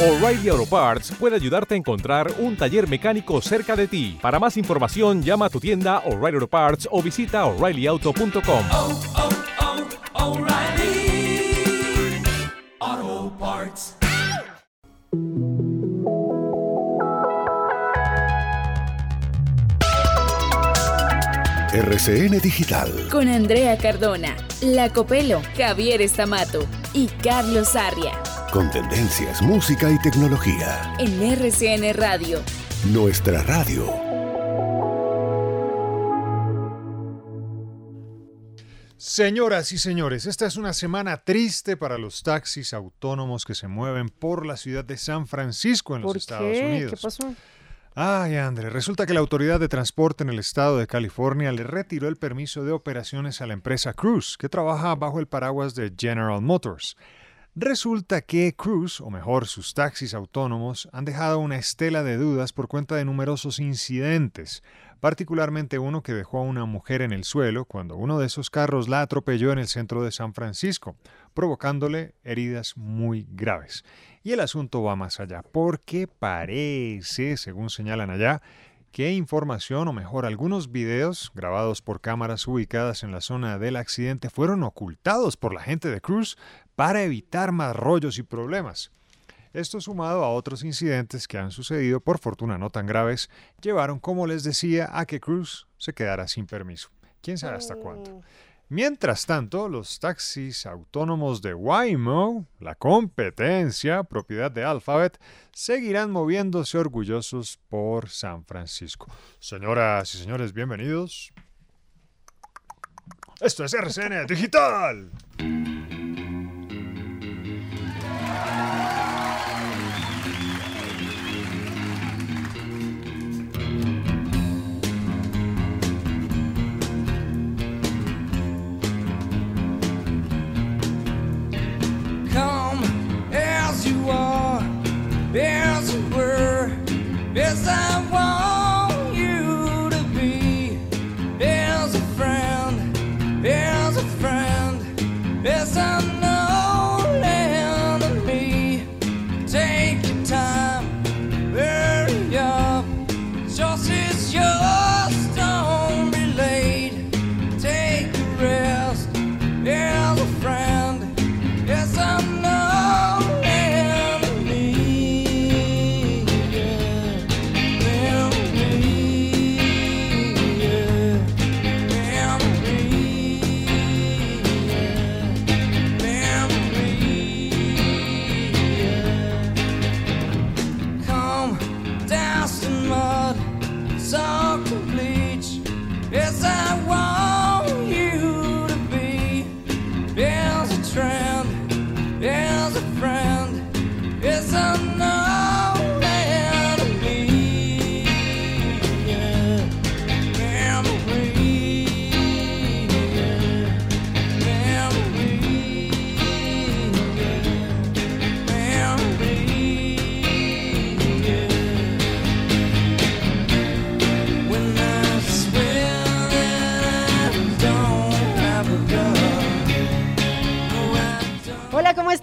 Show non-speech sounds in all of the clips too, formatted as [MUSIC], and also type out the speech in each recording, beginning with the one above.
O'Reilly Auto Parts puede ayudarte a encontrar un taller mecánico cerca de ti. Para más información, llama a tu tienda O'Reilly Auto Parts o visita oreillyauto.com. oh, oh, O'Reilly Auto Parts. RCN Digital. Con Andrea Cardona, La Copelo, Javier Estamato y Carlos Sarria. Con tendencias, música y tecnología. En RCN Radio. Nuestra radio. Señoras y señores, esta es una semana triste para los taxis autónomos que se mueven por la ciudad de San Francisco en los ¿Por Estados qué? Unidos. ¿Qué pasó? Ay, André, resulta que la Autoridad de Transporte en el estado de California le retiró el permiso de operaciones a la empresa Cruise, que trabaja bajo el paraguas de General Motors. Resulta que Cruise, o mejor sus taxis autónomos, han dejado una estela de dudas por cuenta de numerosos incidentes, particularmente uno que dejó a una mujer en el suelo cuando uno de esos carros la atropelló en el centro de San Francisco, provocándole heridas muy graves. Y el asunto va más allá, porque parece, según señalan allá, que información, o mejor, algunos videos grabados por cámaras ubicadas en la zona del accidente fueron ocultados por la gente de Cruz para evitar más rollos y problemas. Esto sumado a otros incidentes que han sucedido, por fortuna no tan graves, llevaron, como les decía, a que Cruz se quedara sin permiso. ¿Quién sabe hasta cuándo? Mientras tanto, los taxis autónomos de Waymo, la competencia, propiedad de Alphabet, seguirán moviéndose orgullosos por San Francisco. Señoras y señores, bienvenidos. Esto es RCN Digital. As I want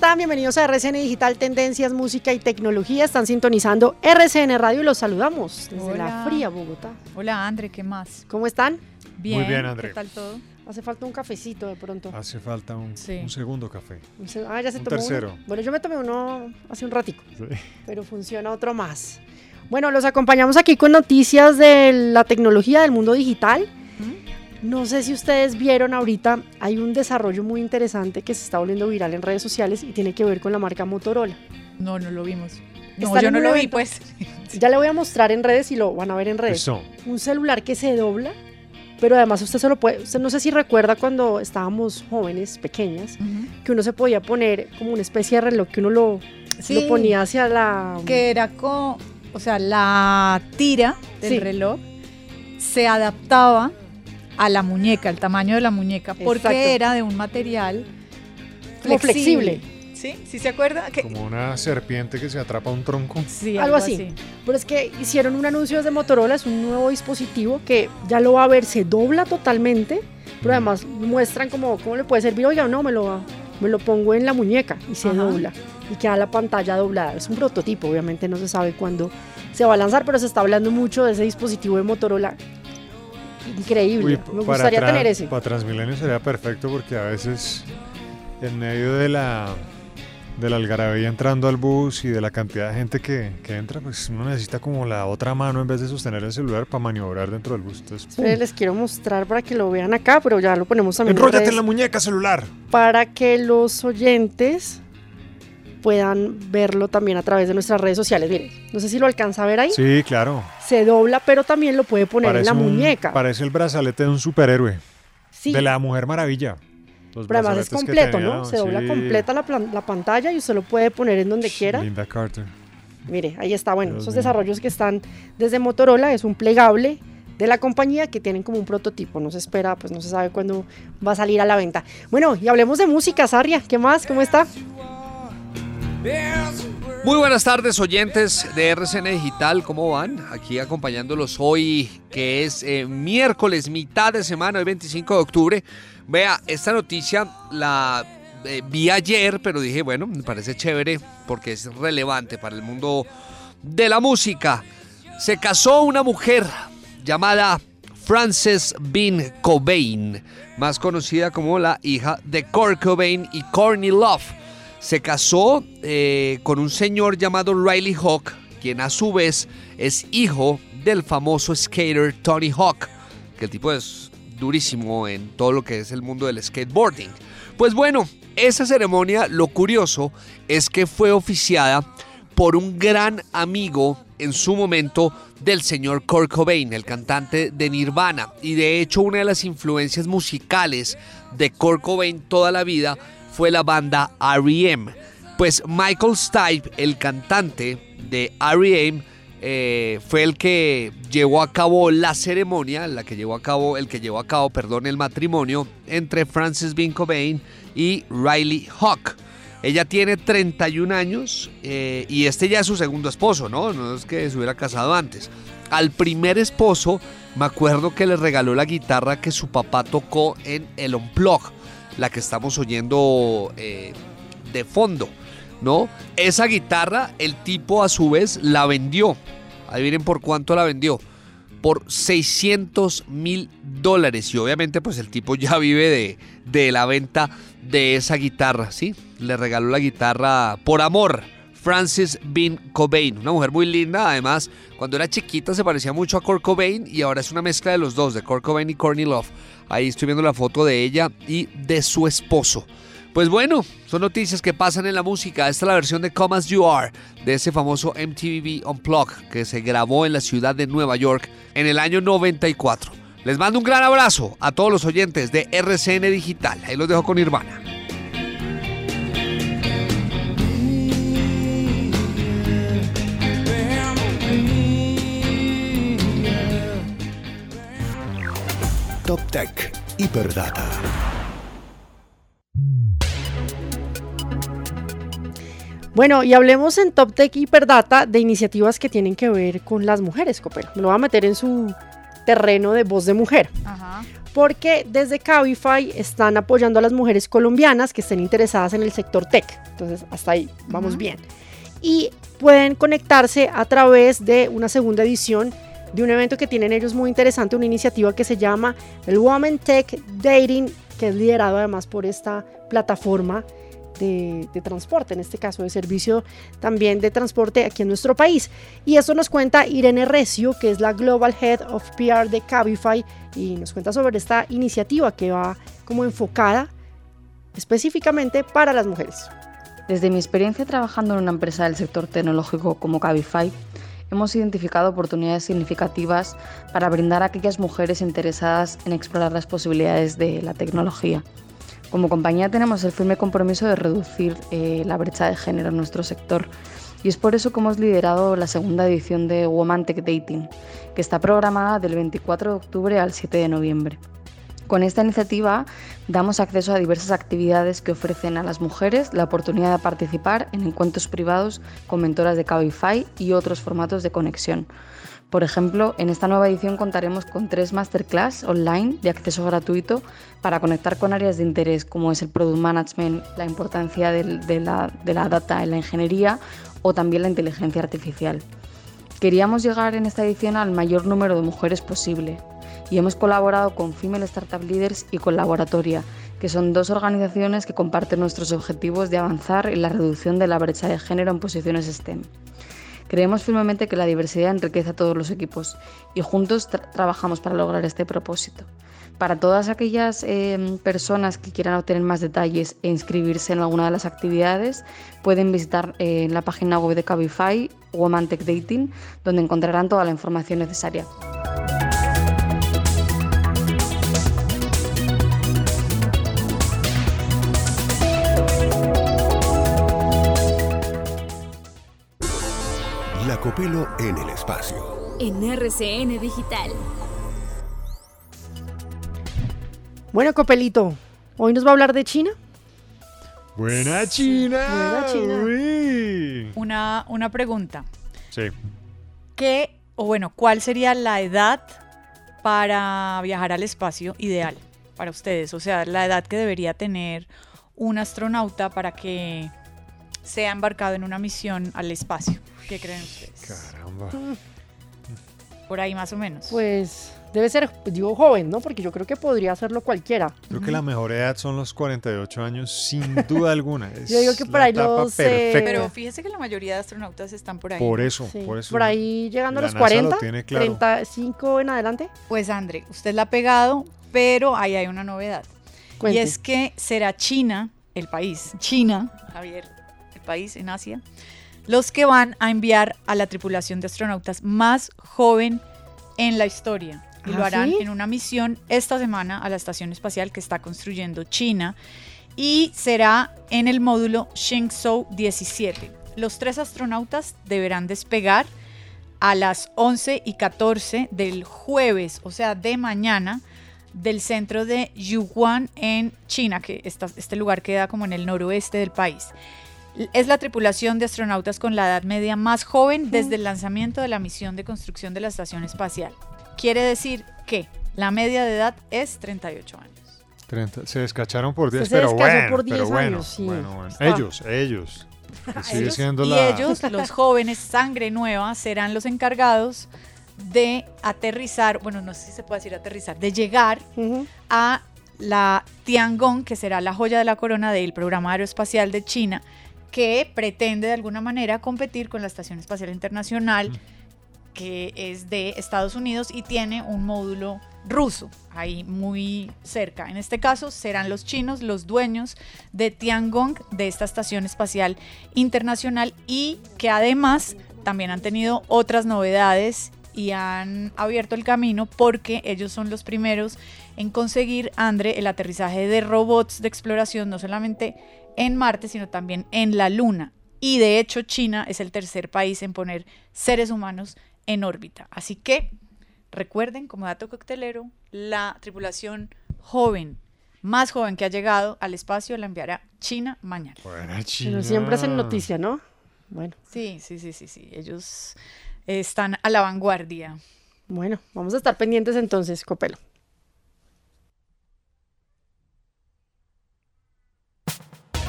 están? Bienvenidos a RCN Digital Tendencias, Música y Tecnología. Están sintonizando RCN Radio y los saludamos desde la fría Bogotá. Hola, André, ¿qué más? ¿Cómo están? Bien. bien, André. ¿Qué tal todo? Hace falta un cafecito de pronto. Hace falta un, Sí. un segundo café. Un se- Ah, ya se Un tomó tercero. uno. Bueno, yo me tomé uno hace un ratico, Sí. pero funciona otro más. Bueno, los acompañamos aquí con noticias de la tecnología del mundo digital. No sé si ustedes vieron ahorita, hay un desarrollo muy interesante que se está volviendo viral en redes sociales y tiene que ver con la marca Motorola. No, no lo vimos. No, yo en no lo vi, pues. Ya le voy a mostrar en redes y lo van a ver en redes. Eso. un celular que se dobla, pero además usted se lo puede, usted no sé si recuerda cuando estábamos jóvenes, pequeñas, que uno se podía poner como una especie de reloj que uno lo, Sí, lo ponía hacia la... que era con, o sea, la tira del Sí. reloj se adaptaba a la muñeca, al tamaño de la muñeca, porque Exacto. era de un material Como flexible. ¿Sí? ¿Sí se acuerda? Que- Como una serpiente que se atrapa a un tronco. Sí, Algo así. Pero es que hicieron un anuncio desde Motorola, es un nuevo dispositivo que ya lo va a ver, se dobla totalmente, pero además muestran como cómo le puede servir, oiga, no, me lo, me lo pongo en la muñeca y se Ajá. dobla. y queda la pantalla doblada. Es un prototipo, obviamente no se sabe cuándo se va a lanzar, pero se está hablando mucho de ese dispositivo de Motorola. Increíble. Uy, Me gustaría tener ese. Para Transmilenio sería perfecto porque a veces en medio de la de la algarabía entrando al bus y de la cantidad de gente que, que entra, pues uno necesita como la otra mano en vez de sostener el celular para maniobrar dentro del bus. Les quiero mostrar para que lo vean acá, pero ya lo ponemos también en enróllate en la muñeca celular. para que los oyentes puedan verlo también a través de nuestras redes sociales. Miren, no sé si lo alcanza a ver ahí. Sí, claro. Se dobla, pero también lo puede poner en la un- muñeca. Parece el brazalete de un superhéroe. Sí, De la Mujer Maravilla. Los pero además es completo, tenía, ¿no? Se dobla completa la, la pantalla y usted lo puede poner en donde quiera. Linda Carter. Mire, ahí está. Bueno, Dios esos mío. desarrollos que están desde Motorola es un plegable de la compañía que tienen como un prototipo. No se espera, pues no se sabe cuándo va a salir a la venta. Bueno, y hablemos de música, Sarria. ¿Qué más? ¿Cómo está? Muy buenas tardes oyentes de RCN Digital, ¿cómo van? Aquí acompañándolos hoy, que es eh, miércoles, mitad de semana, el 25 de octubre. Vea, esta noticia la eh, vi ayer, pero dije, bueno, me parece chévere porque es relevante para el mundo de la música. Se casó una mujer llamada Frances Bean Cobain, más conocida como la hija de Kurt Cobain y Courtney Love se casó eh, con un señor llamado Riley Hawk, quien a su vez es hijo del famoso skater Tony Hawk, que el tipo es durísimo en todo lo que es el mundo del skateboarding. Pues bueno, esa ceremonia, lo curioso es que fue oficiada por un gran amigo en su momento del señor Kurt Cobain, el cantante de Nirvana. Y de hecho una de las influencias musicales de Kurt Cobain toda la vida fue la banda R.E.M. Pues Michael Stipe, el cantante de R.E.M., eh, fue el que llevó a cabo la ceremonia, la que llevó a cabo, el que llevó a cabo, perdón, el matrimonio entre Frances Bean Cobain y Riley Hawk. Ella tiene 31 años eh, y este ya es su segundo esposo, ¿no? No es que se hubiera casado antes. Al primer esposo, me acuerdo que le regaló la guitarra que su papá tocó en el Unplug, la que estamos oyendo eh, de fondo, ¿no? Esa guitarra, el tipo a su vez la vendió. Adivinen por cuánto la vendió. Por 600 mil dólares. Y obviamente, pues el tipo ya vive de, de la venta de esa guitarra, ¿sí? Le regaló la guitarra por amor. Frances Bean Cobain, una mujer muy linda, además cuando era chiquita se parecía mucho a Kurt Cobain y ahora es una mezcla de los dos, de Kurt Cobain y Courtney Love. Ahí estoy viendo la foto de ella y de su esposo. Pues bueno, son noticias que pasan en la música. Esta es la versión de Come As You Are, de ese famoso MTV Unplugged que se grabó en la ciudad de Nueva York en el año 94. Les mando un gran abrazo a todos los oyentes de RCN Digital. Ahí los dejo con Nirvana. Top Tech, Hiperdata. Bueno, y hablemos en Top Tech Hiperdata de iniciativas que tienen que ver con las mujeres, Copero. Me lo voy a meter en su terreno de voz de mujer. Ajá. Porque desde Cabify están apoyando a las mujeres colombianas que estén interesadas en el sector tech. Entonces, hasta ahí vamos bien. Y pueden conectarse a través de una segunda edición de un evento que tienen ellos muy interesante, una iniciativa que se llama el Women Tech Dating, que es liderado además por esta plataforma de, transporte, en este caso de servicio también de transporte aquí en nuestro país. Y esto nos cuenta Irene Recio, que es la Global Head of PR de Cabify, y nos cuenta sobre esta iniciativa que va como enfocada específicamente para las mujeres. Desde mi experiencia trabajando en una empresa del sector tecnológico como Cabify, hemos identificado oportunidades significativas para brindar a aquellas mujeres interesadas en explorar las posibilidades de la tecnología. Como compañía tenemos el firme compromiso de reducir eh, la brecha de género en nuestro sector y es por eso que hemos liderado la segunda edición de Woman Tech Dating, que está programada del 24 de octubre al 7 de noviembre. Con esta iniciativa damos acceso a diversas actividades que ofrecen a las mujeres la oportunidad de participar en encuentros privados con mentoras de Cabify y otros formatos de conexión. Por ejemplo, en esta nueva edición contaremos con tres masterclass online de acceso gratuito para conectar con áreas de interés como es el product management, la importancia de, la, de la data en la ingeniería o también la inteligencia artificial. Queríamos llegar en esta edición al mayor número de mujeres posible y hemos colaborado con Female Startup Leaders y con Laboratoria, que son dos organizaciones que comparten nuestros objetivos de avanzar en la reducción de la brecha de género en posiciones STEM. Creemos firmemente que la diversidad enriquece a todos los equipos y juntos tra- trabajamos para lograr este propósito. Para todas aquellas eh, personas que quieran obtener más detalles e inscribirse en alguna de las actividades, pueden visitar eh, la página web de Cabify, Woman Tech Dating, donde encontrarán toda la información necesaria. La Copelo en el espacio. En RCN Digital. Bueno, Copelito, hoy nos va a hablar de China. Buena China. Buena China. Uy. Una, una pregunta. Sí. ¿Qué, o bueno, cuál sería la edad para viajar al espacio ideal para ustedes? O sea, la edad que debería tener un astronauta para que sea embarcado en una misión al espacio. ¿Qué creen ustedes? Caramba. [LAUGHS] Por ahí más o menos. Pues debe ser, digo, joven, ¿no? Porque yo creo que podría hacerlo cualquiera. Creo que la mejor edad son los 48 años, sin duda alguna. [LAUGHS] Es Yo digo que por la ahí etapa los, eh, perfecta. Pero fíjese que la mayoría de astronautas están por ahí. por eso, Sí, por eso. Por ahí llegando a La los NASA lo 40, tiene claro. 35 en adelante. Pues André, usted la ha pegado, pero ahí hay una novedad. Cuente. Y es que será China, el país, China, Javier, país en Asia, los que van a enviar a la tripulación de astronautas más joven en la historia. Y lo ¿Ah, harán sí? en una misión esta semana a la estación espacial que está construyendo China y será en el módulo Shenzhou 17. Los tres astronautas deberán despegar a las 11 y 14 del jueves, o sea, de mañana, del centro de Yuguan en China, que esta- este lugar queda como en el noroeste del país. Es la tripulación de astronautas con la edad media más joven desde el lanzamiento de la misión de construcción de la estación espacial. Quiere decir que la media de edad es 38 años. 30, se descacharon por 10, se pero bueno, por pero 10 bueno, años, sí. bueno, bueno. Está. Ellos, ellos. [LAUGHS] sigue Ellos- siendo y la... ellos, [LAUGHS] los jóvenes, sangre nueva, serán los encargados de aterrizar, bueno, no sé si se puede decir aterrizar, de llegar a la Tiangong, que será la joya de la corona del programa aeroespacial de China, que pretende de alguna manera competir con la Estación Espacial Internacional, que es de Estados Unidos y tiene un módulo ruso ahí muy cerca. En este caso serán los chinos los dueños de Tiangong, de esta Estación Espacial Internacional y que además también han tenido otras novedades y han abierto el camino porque ellos son los primeros en conseguir, Andre, el aterrizaje de robots de exploración, no solamente en Marte, sino también en la Luna. Y de hecho, China es el tercer país en poner seres humanos en órbita. Así que recuerden, como dato coctelero, la tripulación joven, más joven que ha llegado al espacio, la enviará China mañana. Buena China. Pero siempre es en noticia, ¿no? Bueno, Sí, sí, sí, sí, sí. Ellos están a la vanguardia. bueno, vamos a estar pendientes entonces, Copelo.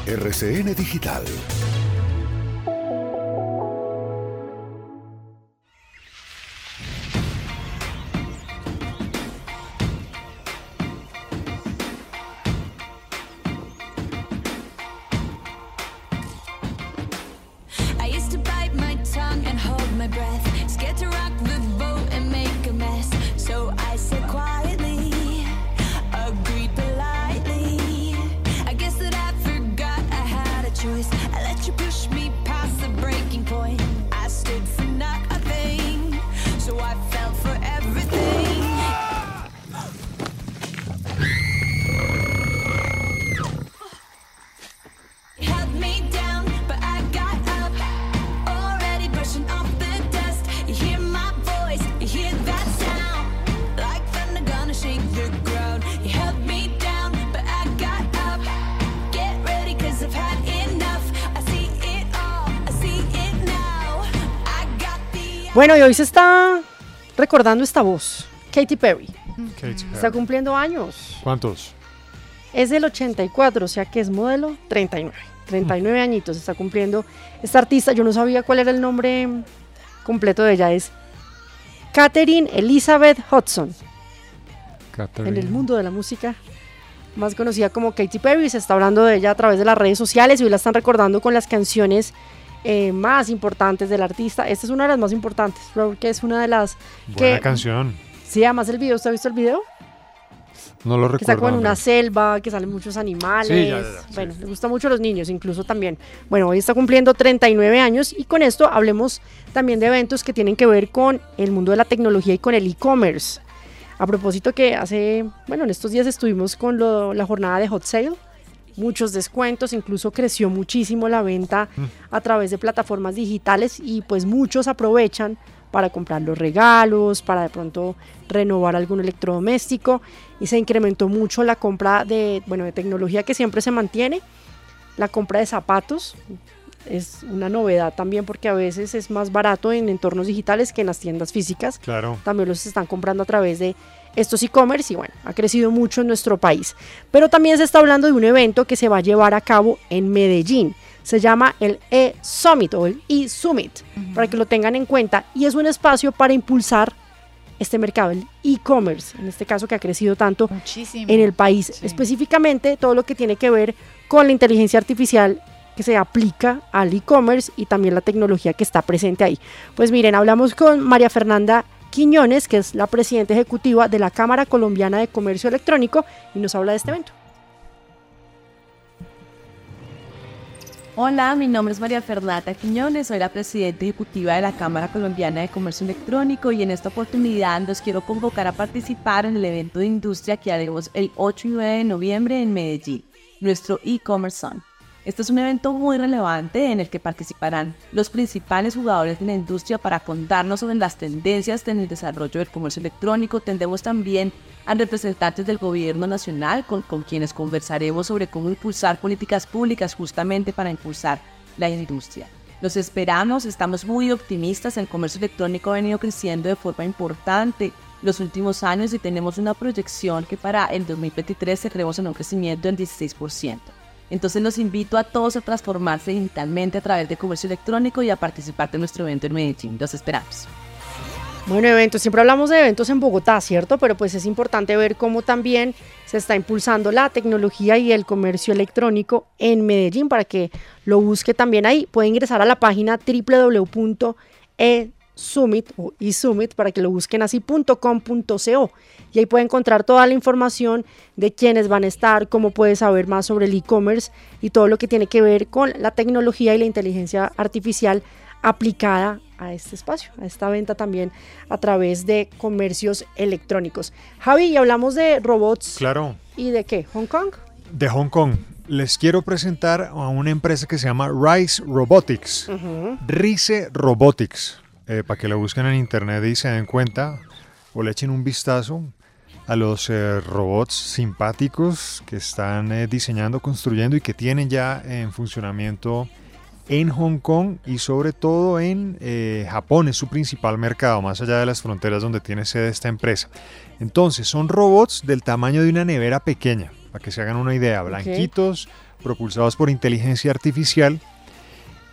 RCN Digital. Bueno, y hoy se está recordando esta voz, Katy Perry. Katy Está Perry. cumpliendo años. ¿Cuántos? Es del 84, o sea que es modelo 39. 39 añitos está cumpliendo esta artista. Yo no sabía cuál era el nombre completo de ella. Es Catherine Elizabeth Hudson. En el mundo de la música, más conocida como Katy Perry. Se está hablando de ella a través de las redes sociales y hoy la están recordando con las canciones eh, más importantes del artista. Esta es una de las más importantes, Raúl, que es una de las Buena que... canción. Sí, además el video, ¿usted ha visto el video? No lo que está recuerdo. como en una selva, que salen muchos animales. Sí, ya, ya, ya, sí. bueno, le gusta mucho a los niños, incluso también. Bueno, hoy está cumpliendo 39 años y con esto hablemos también de eventos que tienen que ver con el mundo de la tecnología y con el e-commerce. A propósito que hace, bueno, en estos días estuvimos con lo- la jornada de Hot Sale, muchos descuentos, incluso creció muchísimo la venta a través de plataformas digitales y pues muchos aprovechan para comprar los regalos, para de pronto renovar algún electrodoméstico y se incrementó mucho la compra de, bueno, de tecnología que siempre se mantiene, la compra de zapatos es una novedad también porque a veces es más barato en entornos digitales que en las tiendas físicas Claro. también los están comprando a través de estos e-commerce y bueno, ha crecido mucho en nuestro país. Pero también se está hablando de un evento que se va a llevar a cabo en Medellín. Se llama el e-Summit o el e-Summit, para que lo tengan en cuenta. Y es un espacio para impulsar este mercado, el e-commerce, en este caso que ha crecido tanto Muchísimo. en el país. Sí. Específicamente todo lo que tiene que ver con la inteligencia artificial que se aplica al e-commerce y también la tecnología que está presente ahí. Pues miren, hablamos con María Fernanda Quiñones, que es la presidenta ejecutiva de la Cámara Colombiana de Comercio Electrónico, y nos habla de este evento. Hola, mi nombre es María Fernanda Quiñones, soy la presidenta ejecutiva de la Cámara Colombiana de Comercio Electrónico y en esta oportunidad los quiero convocar a participar en el evento de industria que haremos el 8 y 9 de noviembre en Medellín, nuestro e-commerce Zone. Este es un evento muy relevante en el que participarán los principales jugadores de la industria para contarnos sobre las tendencias en el desarrollo del comercio electrónico. Tendremos también a representantes del gobierno nacional con, quienes conversaremos sobre cómo impulsar políticas públicas justamente para impulsar la industria. Los esperamos, estamos muy optimistas, el comercio electrónico ha venido creciendo de forma importante los últimos años y tenemos una proyección que para el 2023 cerremos en un crecimiento del 16%. Entonces los invito a todos a transformarse digitalmente a través de comercio electrónico y a participar de nuestro evento en Medellín. Los esperamos. Bueno, eventos, siempre hablamos de eventos en Bogotá, ¿cierto? Pero pues es importante ver cómo también se está impulsando la tecnología y el comercio electrónico en Medellín para que lo busque también ahí. Puede ingresar a la página www.esummit o esummit para que lo busquen así .com.co y ahí puede encontrar toda la información de quiénes van a estar, cómo puede saber más sobre el e-commerce y todo lo que tiene que ver con la tecnología y la inteligencia artificial aplicada a este espacio, a esta venta también a través de comercios electrónicos. Javi, y hablamos de robots Claro. y de qué, Hong Kong. De Hong Kong. Les quiero presentar a una empresa que se llama Rise Robotics. Rice Robotics. Eh, para que la busquen en internet y se den cuenta o le echen un vistazo a los eh, robots simpáticos que están eh, diseñando, construyendo y que tienen ya en funcionamiento en Hong Kong y sobre todo en eh, Japón, es su principal mercado, más allá de las fronteras donde tiene sede esta empresa. Entonces, son robots del tamaño de una nevera pequeña, para que se hagan una idea, blanquitos, propulsados por inteligencia artificial.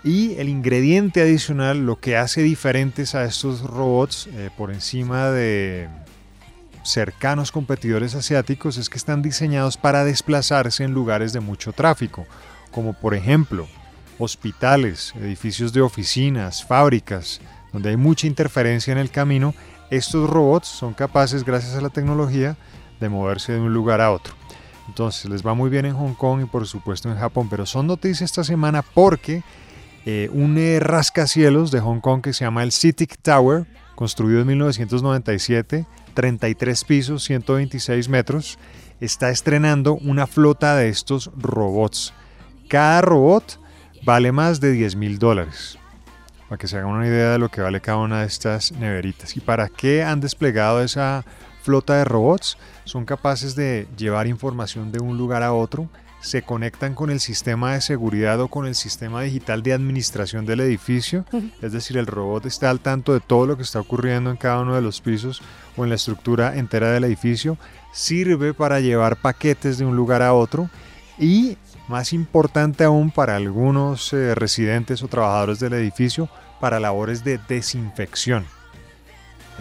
Y el ingrediente adicional, lo que hace diferentes a estos robots eh, por encima de cercanos competidores asiáticos, es que están diseñados para desplazarse en lugares de mucho tráfico, como por ejemplo hospitales, edificios de oficinas, fábricas, donde hay mucha interferencia en el camino, estos robots son capaces, gracias a la tecnología, de moverse de un lugar a otro. Entonces les va muy bien en Hong Kong y por supuesto en Japón, pero son noticias esta semana porque eh, un rascacielos de Hong Kong que se llama el CITIC Tower, construido en 1997, 33 pisos, 126 metros, está estrenando una flota de estos robots. Cada robot vale más de 10 mil dólares. Para que se hagan una idea de lo que vale cada una de estas neveritas. ¿Y para qué han desplegado esa flota de robots? Son capaces de llevar información de un lugar a otro se conectan con el sistema de seguridad o con el sistema digital de administración del edificio. Es decir, el robot está al tanto de todo lo que está ocurriendo en cada uno de los pisos o en la estructura entera del edificio. Sirve para llevar paquetes de un lugar a otro y, más importante aún para algunos eh, residentes o trabajadores del edificio, para labores de desinfección.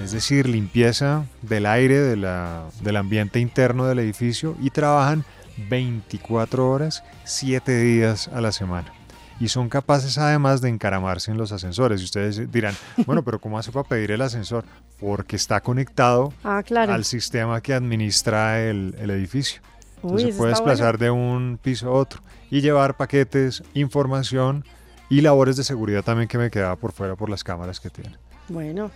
Es decir, limpieza del aire, de la- del ambiente interno del edificio y trabajan 24 horas, 7 días a la semana. Y son capaces además de encaramarse en los ascensores. Y ustedes dirán, [LAUGHS] bueno, pero ¿cómo hace para pedir el ascensor? Porque está conectado Ah, claro. al sistema que administra el, el edificio. Uy, Entonces eso puede desplazar de un piso a otro y llevar paquetes, información y labores de seguridad también que me quedaba por fuera por las cámaras que tiene. Bueno,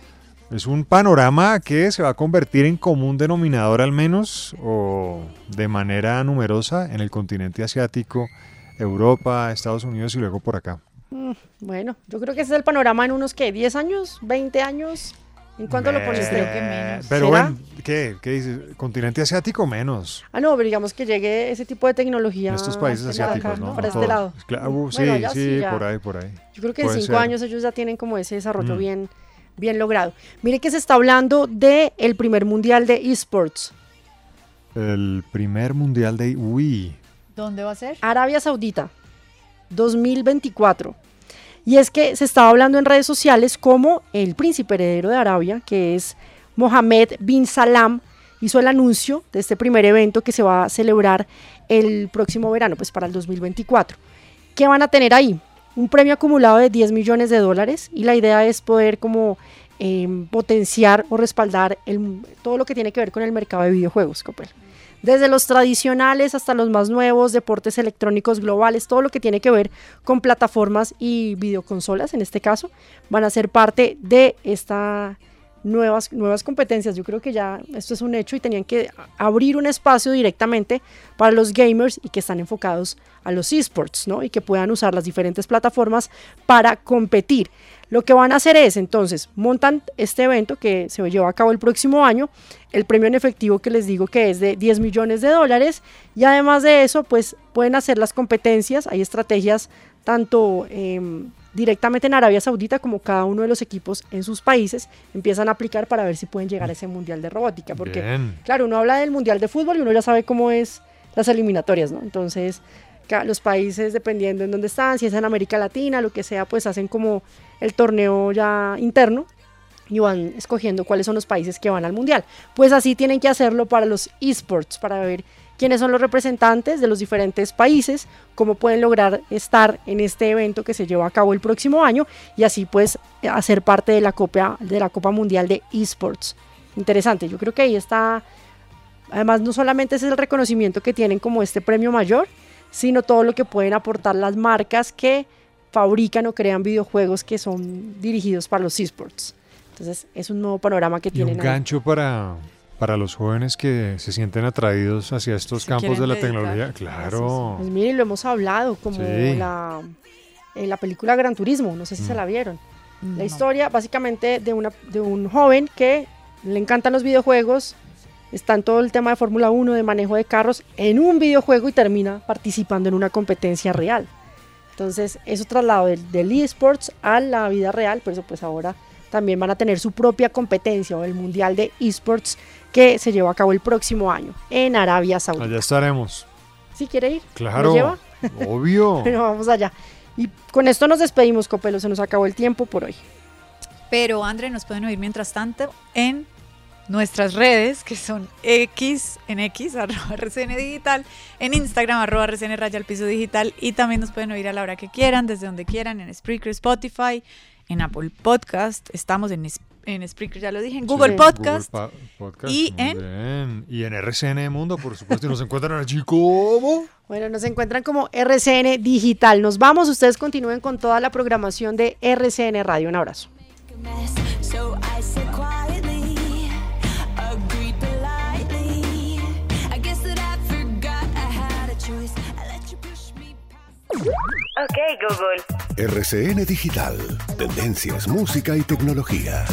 Es un panorama que se va a convertir en común denominador al menos o de manera numerosa en el continente asiático, Europa, Estados Unidos y luego por acá. mm, bueno, yo creo que ese es el panorama en unos, ¿qué? ¿10 años? ¿20 años? ¿En cuánto lo pone Eh, usted? Creo que menos. Pero ¿Será? bueno, ¿qué, ¿qué dice? ¿Continente asiático menos? Ah, no, pero digamos que llegue ese tipo de tecnología En estos países asiáticos, acá, ¿no? Para No este lado. Claro, uh, sí, Bueno, sí, ya. por ahí, por ahí. Yo creo que en Puede cinco ser. años ellos ya tienen como ese desarrollo Mm. bien, bien logrado. Mire que se está hablando del el primer mundial de esports. El primer mundial de... Uy, ¿Dónde va a ser? Arabia Saudita, 2024. Y es que se estaba hablando en redes sociales como el príncipe heredero de Arabia, que es Mohammed bin Salam, hizo el anuncio de este primer evento que se va a celebrar el próximo verano, pues para el 2024. ¿Qué van a tener ahí? Un premio acumulado de 10 millones de dólares y la idea es poder como em, potenciar o respaldar el- todo lo que tiene que ver con el mercado de videojuegos, Copel. Desde los tradicionales hasta los más nuevos, deportes electrónicos globales, todo lo que tiene que ver con plataformas y videoconsolas, en este caso, van a ser parte de estas nuevas, nuevas competencias. Yo creo que ya esto es un hecho y tenían que abrir un espacio directamente para los gamers y que están enfocados a los esports, ¿no? Y que puedan usar las diferentes plataformas para competir. Lo que van a hacer es, entonces, montan este evento que se lleva a cabo el próximo año, el premio en efectivo que les digo que es de 10 millones de dólares, y además de eso, pues pueden hacer las competencias, hay estrategias tanto em, directamente en Arabia Saudita como cada uno de los equipos en sus países empiezan a aplicar para ver si pueden llegar a ese mundial de robótica, porque bien. claro, uno habla del mundial de fútbol y uno ya sabe cómo es las eliminatorias, ¿no? Entonces, los países, dependiendo en dónde están, si es en América Latina, lo que sea, pues hacen como el torneo ya interno y van escogiendo cuáles son los países que van al mundial. Pues así tienen que hacerlo para los esports, para ver quiénes son los representantes de los diferentes países, cómo pueden lograr estar en este evento que se lleva a cabo el próximo año y así pues hacer parte de la Copa, de la Copa Mundial de Esports. Interesante, yo creo que ahí está, además no solamente es el reconocimiento que tienen como este premio mayor, sino todo lo que pueden aportar las marcas que fabrican o crean videojuegos que son dirigidos para los esports. Entonces es un nuevo panorama que Y tienen un ahí. gancho para, para los jóvenes que se sienten atraídos hacia estos Se campos de la dedicar. tecnología. Claro. Pues mire, lo hemos hablado, como Sí. la, en la película Gran Turismo, no sé si se Mm. la vieron. La No. historia básicamente de, una, de un joven que le encantan los videojuegos, está en todo el tema de Fórmula 1, de manejo de carros, en un videojuego y termina participando en una competencia real. Entonces, eso traslado del, del eSports a la vida real, por eso pues ahora también van a tener su propia competencia o el Mundial de eSports que se lleva a cabo el próximo año en Arabia Saudita. Allá estaremos. ¿Sí quiere ir? Claro. ¿Me lleva? Obvio. [LAUGHS] Pero vamos allá. Y con esto nos despedimos, Copelo, se nos acabó el tiempo por hoy. Pero André, nos pueden oír mientras tanto en nuestras redes, que son X, en X, [LAUGHS] arroba RCN Digital, en Instagram, arroba RCN Raya al Piso Digital, y también nos pueden oír a la hora que quieran, desde donde quieran, en Spreaker, Spotify, en Apple Podcast, estamos en, en Spreaker, ya lo dije, en Google Sí, Podcast, Google Pa- Podcast, y en- bien. Y en RCN Mundo, por supuesto, y nos encuentran allí como... Bueno, nos encuentran como RCN Digital. Nos vamos, ustedes continúen con toda la programación de RCN Radio. Un abrazo. Ok, Google. RCN Digital. Tendencias, música y tecnología.